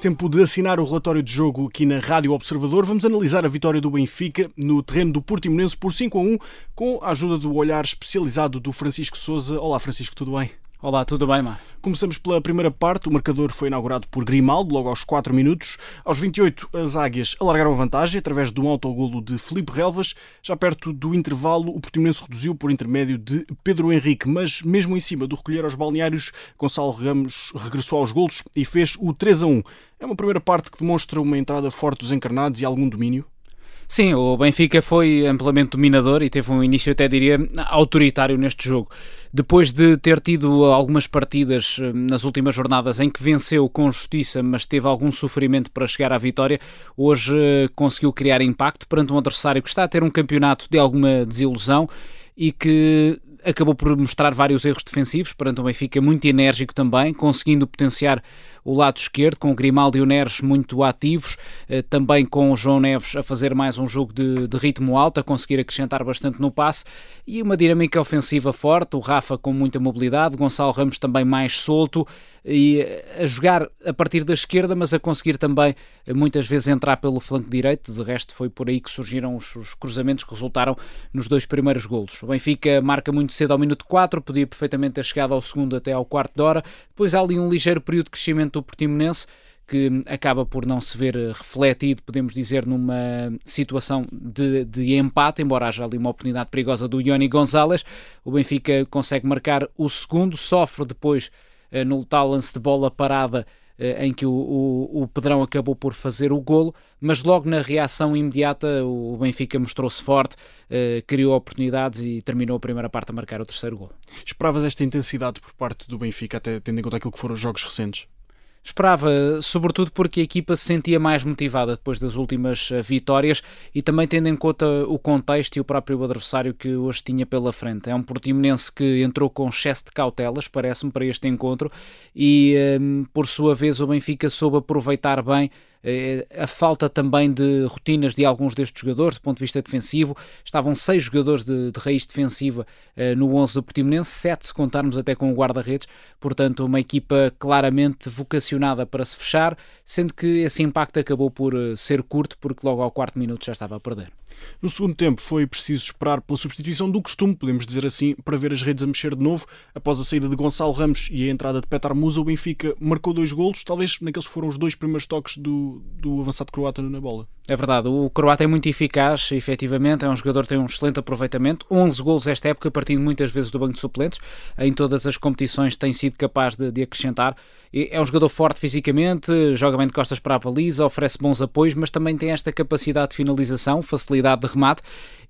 Tempo de assinar o relatório de jogo aqui na Rádio Observador. Vamos analisar a vitória do Benfica no terreno do Portimonense por 5 a 1 com a ajuda do olhar especializado do Francisco Souza. Olá Francisco, tudo bem? Olá, tudo bem, Mar? Começamos pela primeira parte. O marcador foi inaugurado por Grimaldo, logo aos 4 minutos. Aos 28, as Águias alargaram a vantagem através de um autogolo de Felipe Relvas. Já perto do intervalo, o Portimonense reduziu por intermédio de Pedro Henrique, mas mesmo em cima do recolher aos balneários, Gonçalo Ramos regressou aos golos e fez o 3 a 1. É uma primeira parte que demonstra uma entrada forte dos encarnados e algum domínio. Sim, o Benfica foi amplamente dominador e teve um início, até diria, autoritário neste jogo. Depois de ter tido algumas partidas eh, nas últimas jornadas em que venceu com justiça, mas teve algum sofrimento para chegar à vitória, hoje eh, conseguiu criar impacto perante um adversário que está a ter um campeonato de alguma desilusão e que acabou por mostrar vários erros defensivos perante o Benfica, muito enérgico também, conseguindo potenciar o lado esquerdo, com o Grimaldo e o Neres muito ativos, eh, também com o João Neves a fazer mais um jogo de, de, ritmo alto, a conseguir acrescentar bastante no passe e uma dinâmica ofensiva forte, o Rafa com muita mobilidade, Gonçalo Ramos também mais solto e a jogar a partir da esquerda, mas a conseguir também eh, muitas vezes entrar pelo flanco direito. De resto, foi por aí que surgiram os, os cruzamentos que resultaram nos dois primeiros golos. O Benfica marca muito cedo ao minuto 4, podia perfeitamente ter chegado ao segundo até ao quarto de hora. Depois há ali um ligeiro período de crescimento do Portimonense que acaba por não se ver refletido, podemos dizer, numa situação de, de, empate, embora haja ali uma oportunidade perigosa do Ioni Gonzalez. O Benfica consegue marcar o segundo, sofre depois eh, no tal lance de bola parada eh, em que o, o, o, Pedrão acabou por fazer o golo, mas logo na reação imediata o Benfica mostrou-se forte, eh, criou oportunidades e terminou a primeira parte a marcar o terceiro golo. Esperavas esta intensidade por parte do Benfica, até tendo em conta aquilo que foram os jogos recentes? Esperava, sobretudo porque a equipa se sentia mais motivada depois das últimas eh, vitórias e também tendo em conta o contexto e o próprio adversário que hoje tinha pela frente. É um Portimonense que entrou com excesso de cautelas, parece-me, para este encontro e, ehm, por sua vez, o Benfica soube aproveitar bem a falta também de rotinas de alguns destes jogadores, do ponto de vista defensivo. Estavam seis jogadores de, de raiz defensiva uh, no 11 do Portimonense, sete se contarmos até com o guarda-redes, portanto, uma equipa claramente vocacionada para se fechar, sendo que esse impacto acabou por uh, ser curto, porque logo ao quarto minuto já estava a perder. No segundo tempo foi preciso esperar pela substituição do costume, podemos dizer assim, para ver as redes a mexer de novo. Após a saída de Gonçalo Ramos e a entrada de Petar Musa, o Benfica marcou dois golos, talvez naqueles que foram os dois primeiros toques do, do avançado croata na bola. É verdade, o croata é muito eficaz, efetivamente, é um jogador que tem um excelente aproveitamento, 11 golos esta época, partindo muitas vezes do banco de suplentes, em todas as competições tem sido capaz de, de acrescentar. É um jogador forte fisicamente, joga bem de costas para a baliza, oferece bons apoios, mas também tem esta capacidade de finalização, facilidade de remate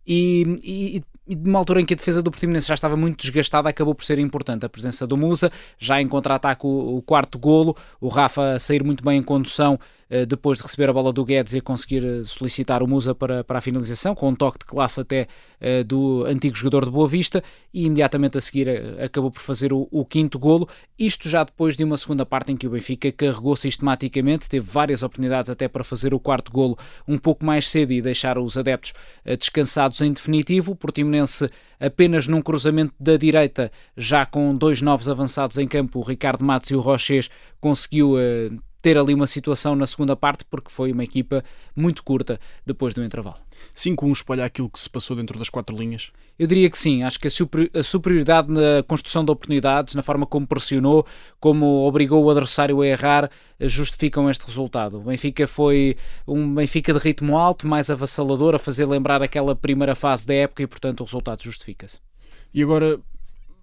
e, e, e de uma altura em que a defesa do Portimonense já estava muito desgastada, acabou por ser importante a presença do Musa, já em contra-ataque o, quarto golo, o Rafa a sair muito bem em condução depois de receber a bola do Guedes e conseguir eh, solicitar o Musa para, para a finalização, com um toque de classe até eh, do antigo jogador de Boa Vista, e imediatamente a seguir acabou por fazer o, o quinto golo, isto já depois de uma segunda parte em que o Benfica carregou sistematicamente, teve várias oportunidades até para fazer o quarto golo um pouco mais cedo e deixar os adeptos descansados em definitivo, o Portimonense apenas num cruzamento da direita, já com dois novos avançados em campo, o Ricardo Matos e o Roches, conseguiu ter ali uma situação na segunda parte, porque foi uma equipa muito curta depois do intervalo. 5-1 espalha aquilo que se passou dentro das quatro linhas? Eu diria que sim. Acho que a superioridade na construção de oportunidades, na forma como pressionou, como obrigou o adversário a errar, justificam este resultado. O Benfica foi um Benfica de ritmo alto, mais avassalador, a fazer lembrar aquela primeira fase da época e, portanto, o resultado justifica-se. E agora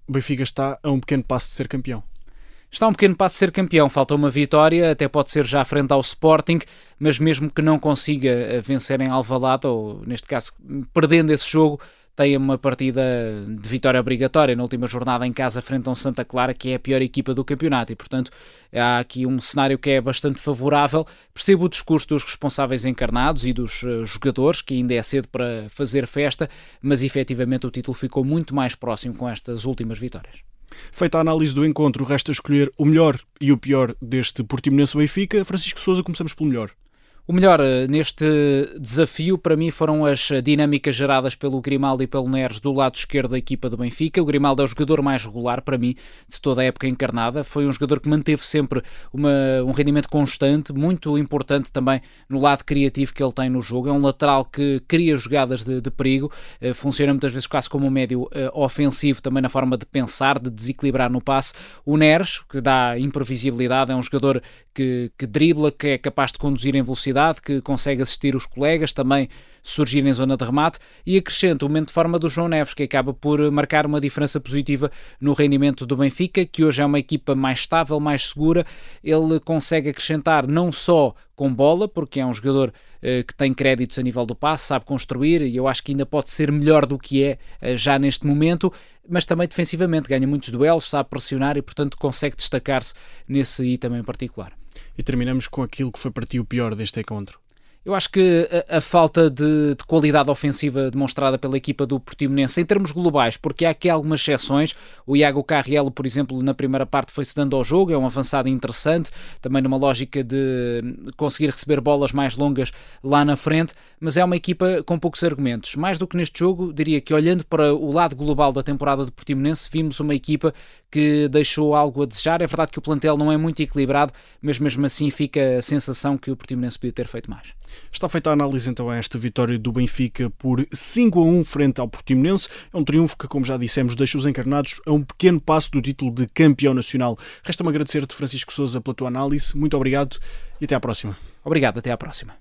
o Benfica está a um pequeno passo de ser campeão. Está um pequeno passo de ser campeão, falta uma vitória, até pode ser já frente ao Sporting, mas mesmo que não consiga eh, vencer em Alvalade, ou neste caso perdendo esse jogo, tem uma partida de vitória obrigatória na última jornada em casa frente a um Santa Clara, que é a pior equipa do campeonato, e portanto há aqui um cenário que é bastante favorável. Percebo o discurso dos responsáveis encarnados e dos uh, jogadores, que ainda é cedo para fazer festa, mas efetivamente o título ficou muito mais próximo com estas últimas vitórias. Feita a análise do encontro, resta escolher o melhor e o pior deste Portimonense Benfica. Francisco Souza, começamos pelo melhor. O melhor eh, neste desafio para mim foram as dinâmicas geradas pelo Grimaldo e pelo Neres do lado esquerdo da equipa do Benfica. O Grimaldo é o jogador mais regular para mim de toda a época encarnada. Foi um jogador que manteve sempre uma, um rendimento constante, muito importante também no lado criativo que ele tem no jogo. É um lateral que cria jogadas de, de perigo, eh, funciona muitas vezes quase como um médio eh, ofensivo também na forma de pensar, de desequilibrar no passe. O Neres, que dá imprevisibilidade, é um jogador que, que dribla, que é capaz de conduzir em velocidade que consegue assistir os colegas, também surgir em zona de remate e acrescenta o momento de forma do João Neves, que acaba por marcar uma diferença positiva no rendimento do Benfica, que hoje é uma equipa mais estável, mais segura. Ele consegue acrescentar não só com bola, porque é um jogador eh, que tem créditos a nível do passe, sabe construir e eu acho que ainda pode ser melhor do que é eh, já neste momento, mas também defensivamente ganha muitos duelos, sabe pressionar e portanto consegue destacar-se nesse item em particular. E terminamos com aquilo que foi para ti o pior deste encontro. Eu acho que a, a falta de, de, qualidade ofensiva demonstrada pela equipa do Portimonense, em termos globais, porque há aqui algumas exceções. O Iago Carrielo, por exemplo, na primeira parte foi-se dando ao jogo, é um avançado interessante, também numa lógica de conseguir receber bolas mais longas lá na frente, mas é uma equipa com poucos argumentos. Mais do que neste jogo, diria que olhando para o lado global da temporada do Portimonense, vimos uma equipa que deixou algo a desejar. É verdade que o plantel não é muito equilibrado, mas mesmo assim fica a sensação que o Portimonense podia ter feito mais. Está feita a análise então a esta vitória do Benfica por 5 a 1 frente ao Portimonense. É um triunfo que, como já dissemos, deixa os encarnados a um pequeno passo do título de campeão nacional. Resta-me agradecer-te, Francisco Souza, pela tua análise. Muito obrigado e até à próxima. Obrigado, até à próxima.